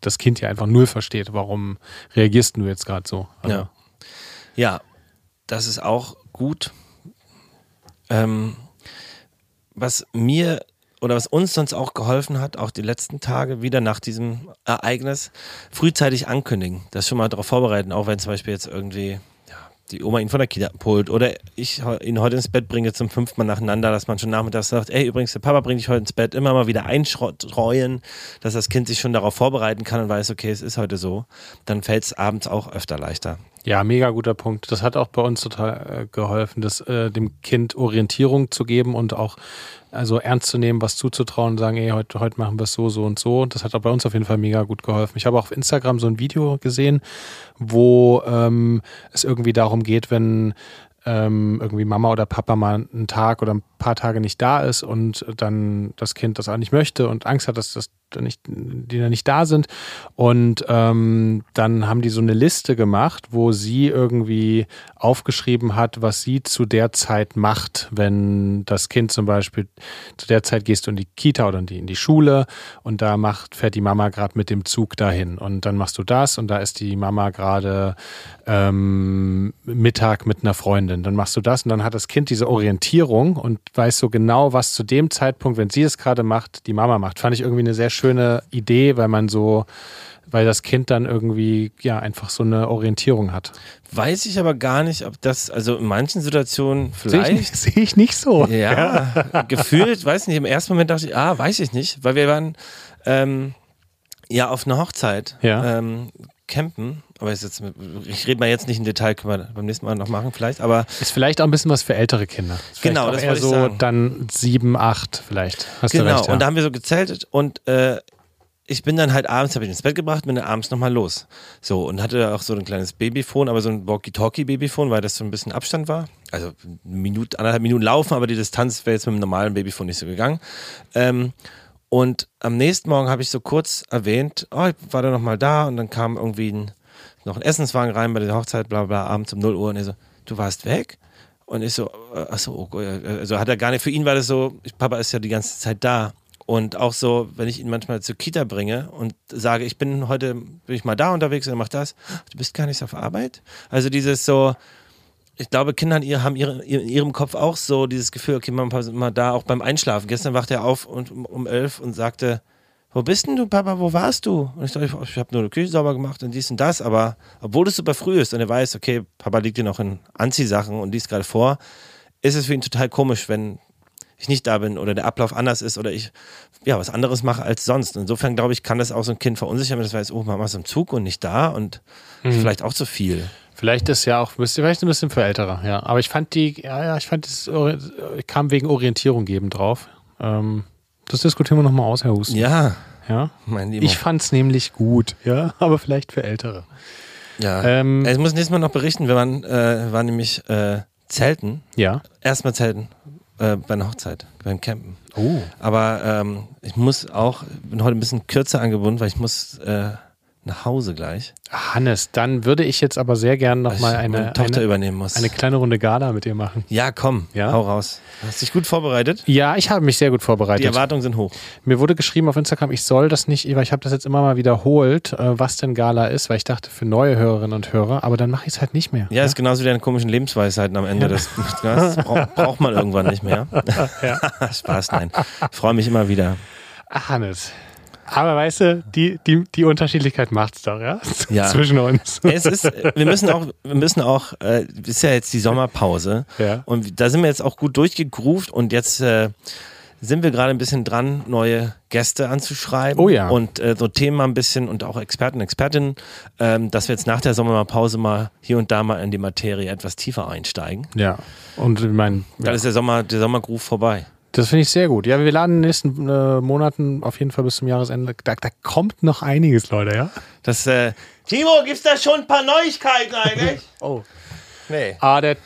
das, Kind ja einfach null versteht, warum reagierst du jetzt gerade so. Also, Ja. Ja, das ist auch gut. Ähm, was mir oder was uns sonst auch geholfen hat, auch die letzten Tage wieder nach diesem Ereignis, frühzeitig ankündigen, das schon mal darauf vorbereiten, auch wenn zum Beispiel jetzt irgendwie ja, die Oma ihn von der Kita abholt oder ich ihn heute ins Bett bringe zum fünften Mal nacheinander, dass man schon nachmittags sagt, ey, übrigens, der Papa bringt dich heute ins Bett, immer mal wieder einstreuen, dass das Kind sich schon darauf vorbereiten kann und weiß, okay, es ist heute so, dann fällt es abends auch öfter leichter. Ja, mega guter Punkt. Das hat auch bei uns total äh, geholfen, das, äh, dem Kind Orientierung zu geben und auch also ernst zu nehmen, was zuzutrauen und sagen, ey, heute, heute machen wir es so, so und so. Das hat auch bei uns auf jeden Fall mega gut geholfen. Ich habe auch auf Instagram so ein Video gesehen, wo ähm, es irgendwie darum geht, wenn ähm, irgendwie Mama oder Papa mal einen Tag oder ein paar Tage nicht da ist und dann das Kind das auch nicht möchte und Angst hat, dass das nicht, die dann nicht da sind. Und ähm, dann haben die so eine Liste gemacht, wo sie irgendwie aufgeschrieben hat, was sie zu der Zeit macht, wenn das Kind zum Beispiel zu der Zeit gehst du in die Kita oder in die, in die Schule und da macht, fährt die Mama gerade mit dem Zug dahin und dann machst du das und da ist die Mama gerade ähm, Mittag mit einer Freundin. Dann machst du das und dann hat das Kind diese Orientierung und weiß so genau, was zu dem Zeitpunkt, wenn sie es gerade macht, die Mama macht. Fand ich irgendwie eine sehr schöne Idee, weil man so, weil das Kind dann irgendwie ja einfach so eine Orientierung hat. Weiß ich aber gar nicht, ob das, also in manchen Situationen Sehe ich, vielleicht. nicht- sehe ich nicht so. Ja, gefühlt, weiß nicht, im ersten Moment dachte ich, ah, weiß ich nicht, weil wir waren ähm, ja auf einer Hochzeit Ja. ähm, campen, aber jetzt, ich rede mal jetzt nicht im Detail, können wir beim nächsten Mal noch machen vielleicht, aber Ist vielleicht auch ein bisschen was für ältere Kinder. Ist Genau, das eher so sagen. dann sieben, acht vielleicht. Hast genau, recht, ja. und da haben wir so gezeltet und äh, ich bin dann halt abends, habe ich ins Bett gebracht, bin dann abends nochmal los. So, und hatte auch so ein kleines Babyphone, aber so ein Walkie-Talkie-Babyphone, weil das so ein bisschen Abstand war. Also eine Minute, anderthalb Minuten laufen, aber die Distanz wäre jetzt mit dem normalen Babyphone nicht so gegangen. Ähm, und am nächsten Morgen habe ich so kurz erwähnt, oh, ich war da nochmal da und dann kam irgendwie ein, noch ein Essenswagen rein bei der Hochzeit, bla bla, abends um 0 Uhr und er so, du warst weg? Und ich so, äh, ach so, oh, äh, also hat er gar nicht, für ihn war das so, Papa ist ja die ganze Zeit da. Und auch so, wenn ich ihn manchmal zur Kita bringe und sage, ich bin heute, bin ich mal da unterwegs und macht das, du bist gar nicht auf Arbeit. Also dieses so, ich glaube, Kinder haben in ihrem Kopf auch so dieses Gefühl, okay, Mama ist immer da, auch beim Einschlafen. Gestern wachte er auf und um elf und sagte, wo bist denn du, Papa, wo warst du? Und ich dachte, ich, ich habe nur die Küche sauber gemacht und dies und das, aber obwohl es super früh ist und er weiß, okay, Papa liegt hier noch in Anziehsachen und liest gerade vor, ist es für ihn total komisch, wenn ich nicht da bin oder der Ablauf anders ist oder ich ja was anderes mache als sonst. Insofern glaube ich, kann das auch so ein Kind verunsichern, wenn es weiß, oh, Mama ist im Zug und nicht da und vielleicht auch zu viel. Vielleicht ist ja auch, vielleicht ein bisschen für Ältere, ja. Aber ich fand die, ja, ja, ich fand ich kam wegen Orientierung geben drauf. Ähm, das diskutieren wir nochmal aus, Herr Husten. Ja, Ja. mein Lieber. Ich fand's nämlich gut, ja, aber vielleicht für Ältere. ja. Ähm, ich muss nächstes Mal noch berichten, wir waren, äh, waren nämlich äh, Zelten, Ja. erstmal Zelten äh, bei einer Hochzeit, beim Campen. Oh. Aber ähm, ich muss auch, bin heute ein bisschen kürzer angebunden, weil ich muss äh, nach Hause gleich. Hannes, dann würde ich jetzt aber sehr gern nochmal eine, eine, übernehmen muss. eine kleine Runde Gala mit dir machen. ja, komm, Ja? hau raus. Hast dich gut vorbereitet? Ja, ich habe mich sehr gut Die vorbereitet. Erwartungen sind hoch. Mir wurde geschrieben auf Instagram, ich soll das nicht, weil ich habe das jetzt immer mal wiederholt, äh, was denn Gala ist, weil ich dachte für neue Hörerinnen und Hörer, aber dann mache ich es halt nicht mehr. Ja, ist genauso wie deine komischen Lebensweisheiten am Ende. Das, das braucht, braucht man irgendwann nicht mehr. Spaß, nein. Ich freue mich immer wieder. Ach, Hannes. Aber weißt du, die, die, die Unterschiedlichkeit macht's doch, ja? Ja. Zwischen uns. Es ist, wir müssen auch, wir müssen auch, äh, ist ja jetzt die Sommerpause. Ja. Und da sind wir jetzt auch gut durchgegroovt und jetzt äh, sind wir gerade ein bisschen dran, neue Gäste anzuschreiben. Oh ja. Und äh, so Themen mal ein bisschen und auch Experten, Expertinnen, ähm, dass wir jetzt nach der Sommerpause mal hier und da mal in die Materie etwas tiefer einsteigen. Ja. Und ich meine, Dann ja, ist der Sommer, der Sommergroove vorbei. Das finde ich sehr gut. Ja, wir laden in den nächsten äh, Monaten auf jeden Fall bis zum Jahresende. Da, da kommt noch einiges, Leute, ja? Das, äh, Timo, gibt's da schon ein paar Neuigkeiten eigentlich? Oh. nee. Ah, der,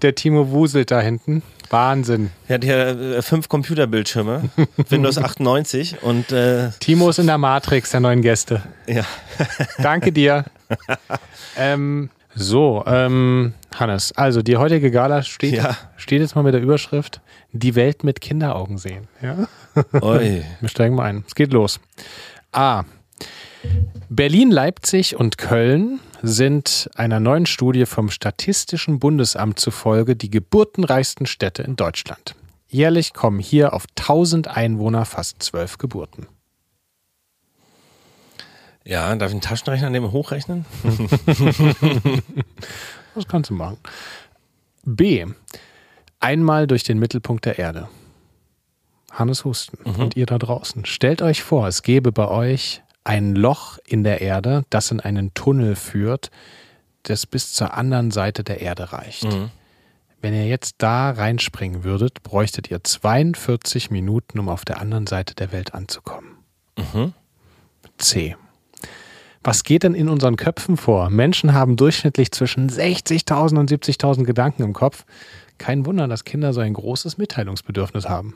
der Timo wuselt da hinten. Wahnsinn. Er hat hier äh, fünf Computerbildschirme, Windows 98 und äh, Timo ist in der Matrix der neuen Gäste. ja. Danke dir. ähm, so, ähm, Hannes, also die heutige Gala steht, Ja. steht jetzt mal mit der Überschrift Die Welt mit Kinderaugen sehen. Ja? Oi. Wir steigen mal ein. Es geht los. A. Berlin, Leipzig und Köln sind einer neuen Studie vom Statistischen Bundesamt zufolge die geburtenreichsten Städte in Deutschland. Jährlich kommen hier auf 1000 Einwohner fast 12 Geburten. Ja, darf ich einen Taschenrechner nehmen und hochrechnen? Das kannst du machen. B. Einmal durch den Mittelpunkt der Erde. Hannes Husten und ihr da draußen. Stellt euch vor, es gäbe bei euch ein Loch in der Erde, das in einen Tunnel führt, das bis zur anderen Seite der Erde reicht. Wenn ihr jetzt da reinspringen würdet, bräuchtet ihr 42 Minuten, um auf der anderen Seite der Welt anzukommen. C. Was geht denn in unseren Köpfen vor? Menschen haben durchschnittlich zwischen 60.000 und 70.000 Gedanken im Kopf. Kein Wunder, dass Kinder so ein großes Mitteilungsbedürfnis haben.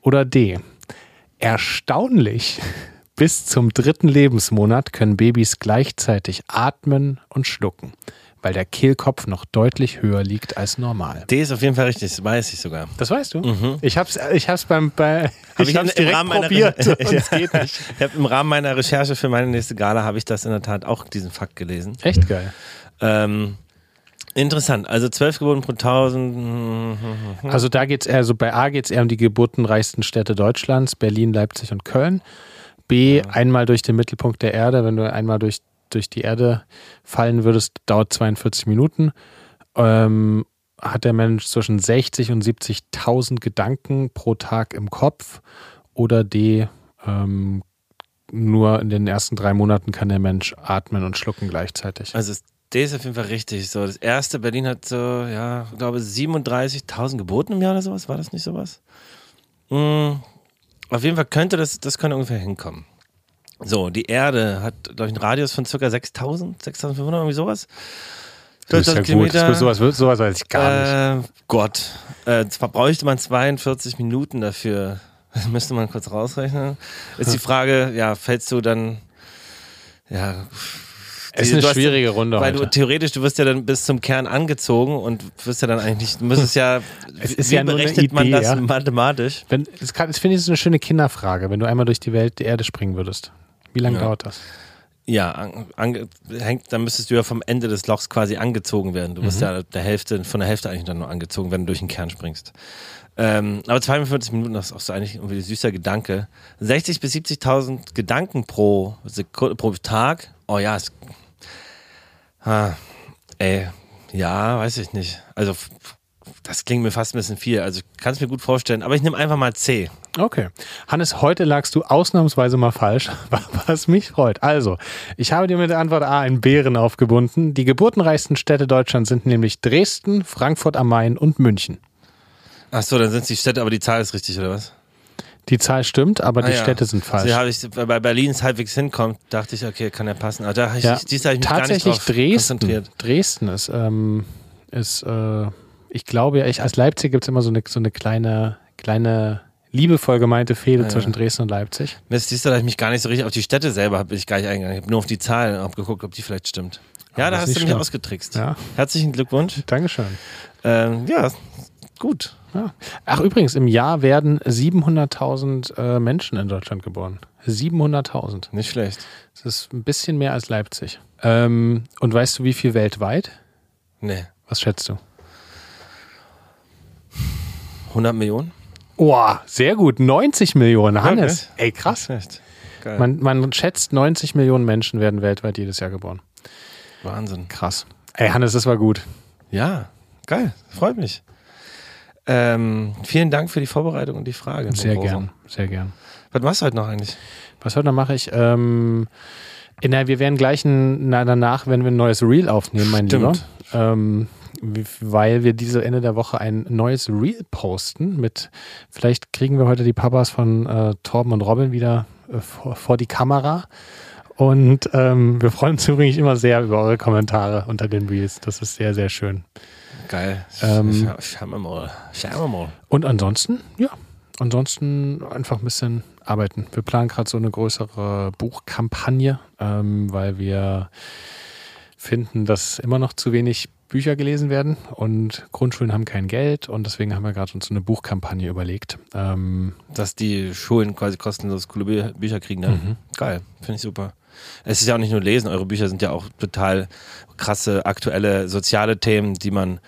Oder D. Erstaunlich. Bis zum dritten Lebensmonat können Babys gleichzeitig atmen und schlucken, weil der Kehlkopf noch deutlich höher liegt als normal. D ist auf jeden Fall richtig, das weiß ich sogar. Das weißt du? Ich hab's, ich hab's beim, bei, Hab ich hab's im direkt Rahmen meiner- probiert und Ja. es geht nicht. Ich habe im Rahmen meiner Recherche für meine nächste Gala habe ich das in der Tat auch diesen Fakt gelesen. Echt geil. Ähm, interessant. Also 12 Geburten pro 1000. mhm, Also da geht's eher, also bei A geht es eher um die geburtenreichsten Städte Deutschlands, Berlin, Leipzig und Köln. B, einmal durch den Mittelpunkt der Erde, wenn du einmal durch, durch die Erde fallen würdest, dauert 42 Minuten. Ähm, hat der Mensch zwischen 60 und 70.000 Gedanken pro Tag im Kopf. Oder D, ähm, nur in den ersten drei Monaten kann der Mensch atmen und schlucken gleichzeitig. Also D ist auf jeden Fall richtig. So, das erste Berlin hat so, ja, ich glaube 37.000 Geburten im Jahr oder sowas. War das nicht sowas? Mm, auf jeden Fall könnte das, das könnte ungefähr hinkommen. So, die Erde hat, glaube ich, einen Radius von ca. 6.000, 6.500, irgendwie sowas. Das ist ja 12.000 gut. Sowas, sowas weiß ich gar nicht. Äh, Gott. Äh, zwar bräuchte man 42 Minuten dafür. Das müsste man kurz rausrechnen. Ist die Frage, ja, fällst du dann, ja. Es ist eine hast- schwierige Runde Weil heute. du theoretisch, du wirst ja dann bis zum Kern angezogen und wirst ja dann eigentlich nicht, du müsstest ja, Es wie ist ja nur eine berechnet man Idee, das ja. mathematisch? Wenn, das, kann, das finde ich so eine schöne Kinderfrage, wenn du einmal durch die Welt, die Erde springen würdest. Wie lange Ja. dauert das? Ja, an, ange, hängt, dann müsstest du ja vom Ende des Lochs quasi angezogen werden. Du Mhm. wirst ja der Hälfte, von der Hälfte eigentlich dann nur angezogen, wenn du durch den Kern springst. Ähm, aber 42 Minuten, das ist auch so eigentlich irgendwie ein süßer Gedanke. 60.000 bis 70.000 Gedanken pro Sekunde, pro Tag. Oh ja, es, ah, ey, ja, weiß ich nicht. Also, das klingt mir fast ein bisschen viel. Also, ich kann es mir gut vorstellen. Aber ich nehme einfach mal C. Okay. Hannes, heute lagst du ausnahmsweise mal falsch, was mich freut. Also, ich habe dir mit der Antwort A einen Bären aufgebunden. Die geburtenreichsten Städte Deutschlands sind nämlich Dresden, Frankfurt am Main und München. Ach so, dann sind es die Städte, aber die Zahl ist richtig, oder was? Die Zahl stimmt, aber die Ah ja. Städte sind falsch. Also, ich, bei Berlin es halbwegs hinkommt, dachte ich, okay, kann ja passen. Aber da, ich, Ja, dies habe ich mich gar nicht tatsächlich Dresden. konzentriert. Dresden ist, ähm, ist äh, ich glaube ja, ich, als Leipzig gibt es immer so eine, so eine kleine, kleine liebevoll gemeinte Fehde zwischen Dresden und Leipzig. Mist, siehst du, da ich mich gar nicht so richtig auf die Städte selber habe ich gar nicht eingegangen. Ich habe nur auf die Zahlen abgeguckt, ob die vielleicht stimmt. Ja, Aber da hast du mich schlimm. ausgetrickst. Ja. Herzlichen Glückwunsch. Dankeschön. Ähm, ja, gut. Ja. Ach, übrigens, im Jahr werden 700.000 äh, Menschen in Deutschland geboren. 700.000. Nicht schlecht. Das ist ein bisschen mehr als Leipzig. Ähm, und weißt du, wie viel weltweit? Nee. Was schätzt du? 100 Millionen? Oh, sehr gut. 90 Millionen. Hannes. Wirklich? Ey, krass. Man, man schätzt, 90 Millionen Menschen werden weltweit jedes Jahr geboren. Wahnsinn. Krass. Ey, Hannes, das war gut. Ja, geil. Freut mich. Ähm, vielen Dank für die Vorbereitung und die Frage. Sehr gern. Sehr gern. Was machst du heute noch eigentlich? Was heute noch mache ich? Ähm, na, wir werden gleich ein, na, danach, wenn wir ein neues Reel aufnehmen, mein Stimmt. Lieber. Ähm, weil wir diese Ende der Woche ein neues Reel posten mit, vielleicht kriegen wir heute die Papas von äh, Torben und Robin wieder äh, vor, vor die Kamera. Und ähm, wir freuen uns übrigens immer sehr über eure Kommentare unter den Reels. Das ist sehr, sehr schön. Geil. Ähm, Scha schauen wir mal. Schauen wir mal. Und ansonsten, ja, ansonsten einfach ein bisschen arbeiten. Wir planen gerade so eine größere Buchkampagne, ähm, weil wir finden, dass immer noch zu wenig Bücher gelesen werden und Grundschulen haben kein Geld und deswegen haben wir gerade uns so eine Buchkampagne überlegt. Ähm, Dass die Schulen quasi kostenlos coole Bü Bücher kriegen dann. Mhm. Geil. Finde ich super. Es ist ja auch nicht nur Lesen, eure Bücher sind ja auch total krasse, aktuelle, soziale Themen, die man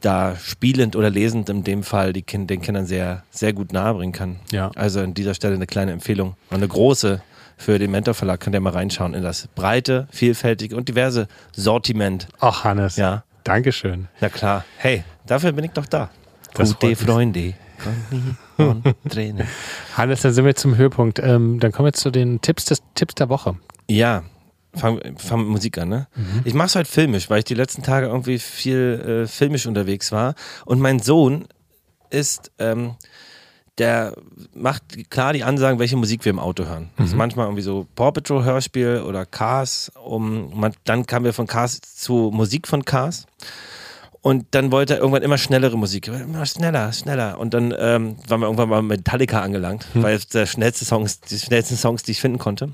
da spielend oder lesend in dem Fall die kind, den Kindern sehr, sehr gut nahebringen kann. ja, Also an dieser Stelle eine kleine Empfehlung und eine große für den Mentor Verlag. Könnt ihr mal reinschauen in das breite, vielfältige und diverse Sortiment. ach Hannes, Ja, Dankeschön. na klar. Hey, dafür bin ich doch da. Das Gute. Freunde. Und Tränen. Hannes, dann sind wir zum Höhepunkt. Ähm, dann kommen wir zu den Tipps, des, Tipps der Woche. Ja, fang, fang mit Musik an, ne? Ich mach's halt filmisch, weil ich die letzten Tage irgendwie viel äh, filmisch unterwegs war. Und mein Sohn ist, ähm, der macht klar die Ansagen, welche Musik wir im Auto hören. Also manchmal irgendwie so Paw Patrol Hörspiel oder Cars. Um, man, dann kamen wir von Cars zu Musik von Cars. Und dann wollte er irgendwann immer schnellere Musik. Immer schneller, schneller. Und dann ähm, waren wir irgendwann mal Metallica angelangt, weil es der schnellste Songs, die schnellsten Songs, die ich finden konnte.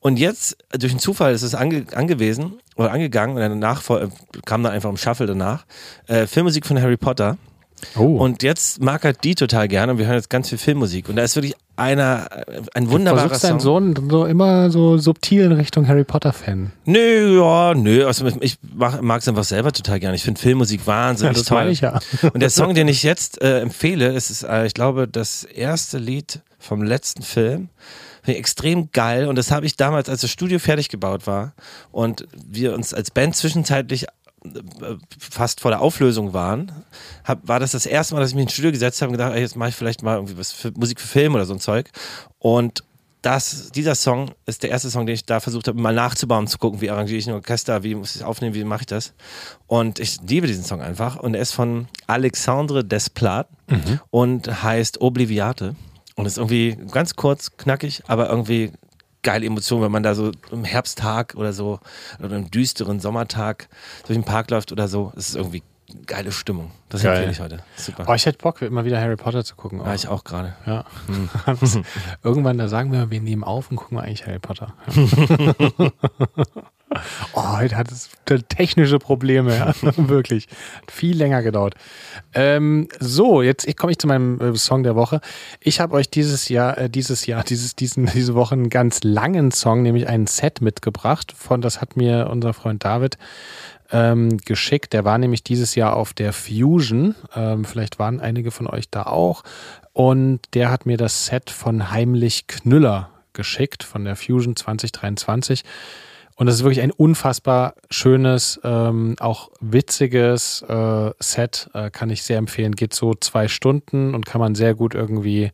Und jetzt, durch einen Zufall, ist es ange angewiesen oder angegangen und danach äh, kam dann einfach im Shuffle danach, äh, Filmmusik von Harry Potter. Oh, Und jetzt mag er die total gerne und wir hören jetzt ganz viel Filmmusik. Und da ist wirklich einer, äh, ein wunderbarer deinen Song. Sohn so immer so subtil in Richtung Harry Potter-Fan. Nö, ja, nö. Also ich mag es einfach selber total gerne. Ich finde Filmmusik wahnsinnig das toll. ich ja. Und der Song, den ich jetzt äh, empfehle, ist, ist äh, ich glaube, das erste Lied vom letzten Film. Finde ich extrem geil. Und das habe ich damals, als das Studio fertig gebaut war und wir uns als Band zwischenzeitlich fast vor der Auflösung waren, hab, war das das erste Mal, dass ich mich ins Studio gesetzt habe und gedacht, ey, jetzt mache ich vielleicht mal irgendwie was für Musik für Film oder so ein Zeug. Und das, dieser Song ist der erste Song, den ich da versucht habe, mal nachzubauen, zu gucken, wie arrangiere ich ein Orchester, wie muss ich es aufnehmen, wie mache ich das. Und ich liebe diesen Song einfach. Und er ist von Alexandre Desplat und heißt Obliviate. Und ist irgendwie ganz kurz, knackig, aber irgendwie geile Emotion, wenn man da so im Herbsttag oder so oder im düsteren Sommertag durch den Park läuft oder so. Es ist irgendwie geile Stimmung. Das Geil. empfehle ich heute. Super. Oh, ich hätte Bock, immer wieder Harry Potter zu gucken. ja, ich auch gerade. Ja. Irgendwann, da sagen wir, wir nehmen auf und gucken eigentlich Harry Potter. Ja. oh, heute hat es technische Probleme, ja. Wirklich. Hat viel länger gedauert. Ähm, so, jetzt komme ich zu meinem äh, Song der Woche. Ich habe euch dieses Jahr, äh, dieses Jahr, dieses, diesen, diese Woche einen ganz langen Song, nämlich ein Set mitgebracht. Von, das hat mir unser Freund David ähm, geschickt. Der war nämlich dieses Jahr auf der Fusion. Ähm, vielleicht waren einige von euch da auch. Und der hat mir das Set von Heimlich Knüller geschickt von der Fusion 2023. Und das ist wirklich ein unfassbar schönes, ähm, auch witziges äh, Set. Äh, kann ich sehr empfehlen. Geht so zwei Stunden und kann man sehr gut irgendwie,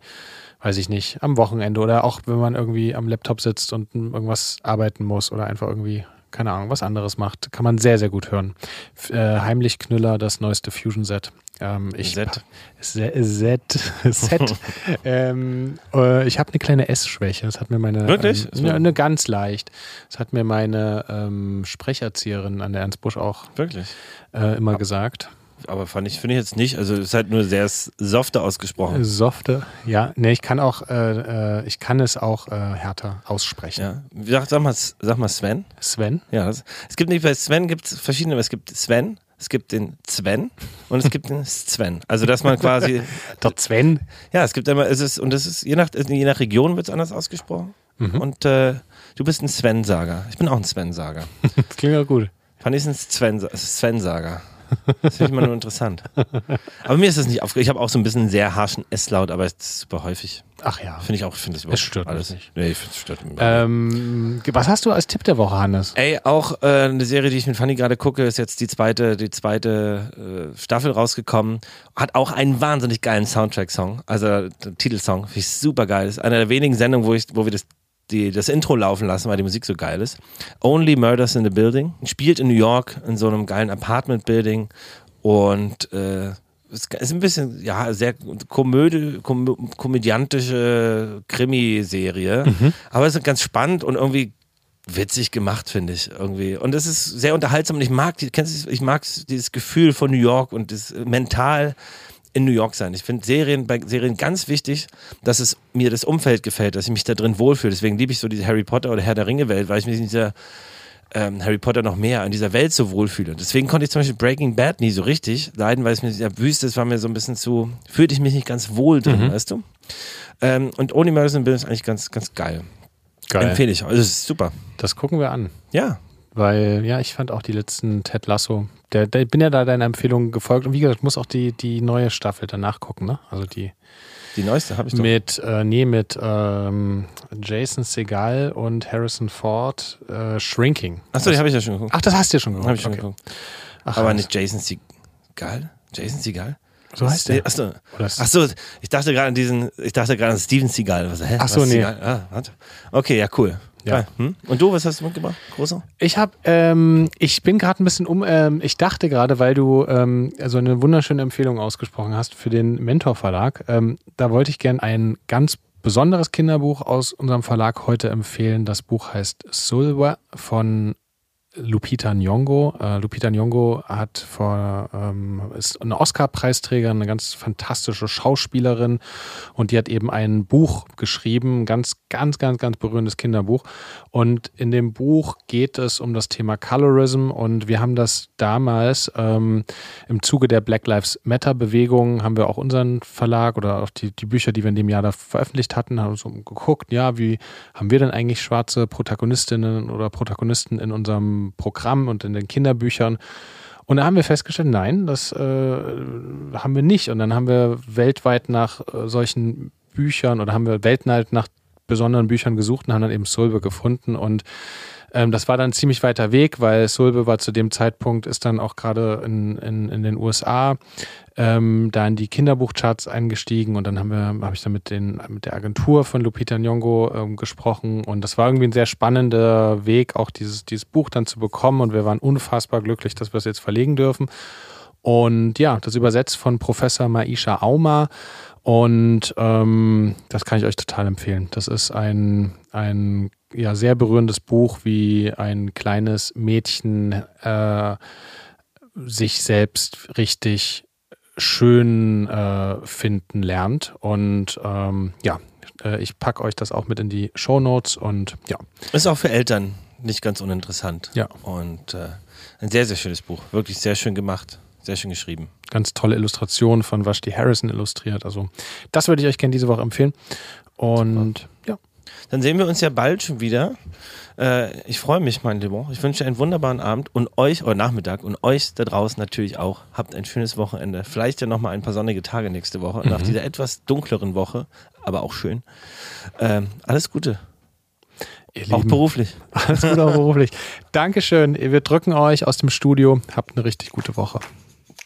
weiß ich nicht, am Wochenende oder auch wenn man irgendwie am Laptop sitzt und irgendwas arbeiten muss oder einfach irgendwie, keine Ahnung, was anderes macht, kann man sehr, sehr gut hören. F äh, Heimlich Knüller, das neueste Fusion-Set. Ähm, ich Set. Set. Set. Ähm, äh, ich habe eine kleine Essschwäche. Das hat mir meine. Wirklich? Ähm, eine ganz leicht. Das hat mir meine ähm, Sprecherzieherin an der Ernst Busch auch Wirklich. äh, immer gesagt. Aber fand ich, finde ich jetzt nicht. Also es ist halt nur sehr softer ausgesprochen. Softe, ja. Nee, ich kann auch, äh, äh, ich kann es auch äh, härter aussprechen. Ja. Sag, sag, mal, sag mal Sven. Sven? Ja, das, es gibt nicht, bei Sven gibt es verschiedene, es gibt Sven, es gibt den Sven und es gibt den Sven. Also dass man quasi, Der Sven? ja, es gibt immer, es ist, und das ist, je nach, je nach Region wird es anders ausgesprochen. Und äh, du bist ein Sven-Sager. Ich bin auch ein Sven-Sager. Das klingt ja gut. Fand ich ein Sven- Sven-Sager. Das finde ich immer nur interessant. Aber mir ist das nicht aufgeregt. Ich habe auch so ein bisschen einen sehr harschen S-Laut, aber es ist super häufig. Ach ja. Finde ich auch, finde ich Es stört alles nicht. Nee, ich finde es stört mich. Ähm, was hast du als Tipp der Woche, Hannes? Ey, auch äh, eine Serie, die ich mit Fanny gerade gucke, ist jetzt die zweite, die zweite äh, Staffel rausgekommen. Hat auch einen wahnsinnig geilen Soundtrack-Song, also der Titelsong, finde ich super geil. Ist einer der wenigen Sendungen, wo, ich, wo wir das, die, das Intro laufen lassen, weil die Musik so geil ist. Only Murders in the Building. Spielt in New York in so einem geilen Apartment-Building und äh, es ist ein bisschen, ja, sehr komödie, kom komödiantische Krimiserie. Aber es ist ganz spannend und irgendwie witzig gemacht, finde ich irgendwie. Und es ist sehr unterhaltsam und ich mag, die, kennst du, ich mag dieses Gefühl von New York und das mental in New York sein. Ich finde Serien bei Serien ganz wichtig, dass es mir das Umfeld gefällt, dass ich mich da drin wohlfühle. Deswegen liebe ich so diese Harry Potter oder Herr der Ringe Welt, weil ich mich in dieser ähm, Harry Potter noch mehr in dieser Welt so wohlfühle. Deswegen konnte ich zum Beispiel Breaking Bad nie so richtig leiden, weil es mir dieser Wüste, es war mir so ein bisschen zu, fühlte ich mich nicht ganz wohl drin, weißt du? Ähm, und Only Murders in the Building ist eigentlich ganz, ganz geil. Empfehle ich. Also es ist super. Das gucken wir an. Ja. Weil, ja, ich fand auch die letzten Ted Lasso. Der, der bin ja da deiner Empfehlung gefolgt. Und wie gesagt, ich muss auch die, die neue Staffel danach gucken, ne? Also die Die neueste habe ich doch. mit, äh, nee, mit ähm, Jason Segal und Harrison Ford, äh, Shrinking. Achso, die habe ich ja schon geguckt. Ach, das hast du ja schon geguckt. Habe ich schon okay. geguckt. Ach, Aber nicht Jason Seagal? Jason Seagal? So heißt der. Achso. Achso, ich dachte gerade an diesen, ich dachte gerade an Steven Seagal. Was, hä? Ach so, Was, nee. Seagal? Ah. Okay, ja, cool. Ja. Hm? Und du, was hast du mitgebracht? Großer? Ich habe, ähm, ich bin gerade ein bisschen um, ähm, ich dachte gerade, weil du ähm, so eine wunderschöne Empfehlung ausgesprochen hast für den Mentor Verlag, ähm, da wollte ich gern ein ganz besonderes Kinderbuch aus unserem Verlag heute empfehlen. Das Buch heißt Sulwa von Lupita Nyong'o. Äh, Lupita Nyong'o hat vor, ähm, ist eine Oscar-Preisträgerin, eine ganz fantastische Schauspielerin und die hat eben ein Buch geschrieben, ganz, ganz, ganz, ganz berührendes Kinderbuch. Und in dem Buch geht es um das Thema Colorism und wir haben das damals ähm, im Zuge der Black Lives Matter-Bewegung, haben wir auch unseren Verlag oder auch die, die Bücher, die wir in dem Jahr da veröffentlicht hatten, haben so geguckt, ja, wie haben wir denn eigentlich schwarze Protagonistinnen oder Protagonisten in unserem Programm und in den Kinderbüchern? Und da haben wir festgestellt, nein, das äh, haben wir nicht. Und dann haben wir weltweit nach äh, solchen Büchern oder haben wir weltweit nach besonderen Büchern gesucht und haben dann eben Sulbe gefunden. Und ähm, das war dann ziemlich weiter Weg, weil Sulbe war zu dem Zeitpunkt, ist dann auch gerade in, in, in den USA ähm, da in die Kinderbuchcharts eingestiegen und dann haben wir, habe ich dann mit, den, mit der Agentur von Lupita Nyong'o ähm, gesprochen und das war irgendwie ein sehr spannender Weg, auch dieses, dieses Buch dann zu bekommen und wir waren unfassbar glücklich, dass wir es jetzt verlegen dürfen. Und ja, das übersetzt von Professor Maisha Auma. Und ähm, das kann ich euch total empfehlen. Das ist ein, ein ja, sehr berührendes Buch, wie ein kleines Mädchen äh, sich selbst richtig schön äh, finden lernt. Und ähm, ja, äh, ich packe euch das auch mit in die Show Notes und ja. Ist auch für Eltern nicht ganz uninteressant. Ja. Und äh, ein sehr, sehr schönes Buch. Wirklich sehr schön gemacht. Sehr schön geschrieben. ganz tolle Illustration von Vashti Harrison illustriert. Also das würde ich euch gerne diese Woche empfehlen. Und ja, Dann sehen wir uns ja bald schon wieder. Äh, ich freue mich, mein Lieber. Ich wünsche einen wunderbaren Abend und euch, oder Nachmittag, und euch da draußen natürlich auch. Habt ein schönes Wochenende. Vielleicht ja nochmal ein paar sonnige Tage nächste Woche. Nach dieser etwas dunkleren Woche, aber auch schön. Ähm, alles Gute. ihr Auch Lieben, beruflich. alles Gute auch beruflich. Dankeschön. Wir drücken euch aus dem Studio. Habt eine richtig gute Woche.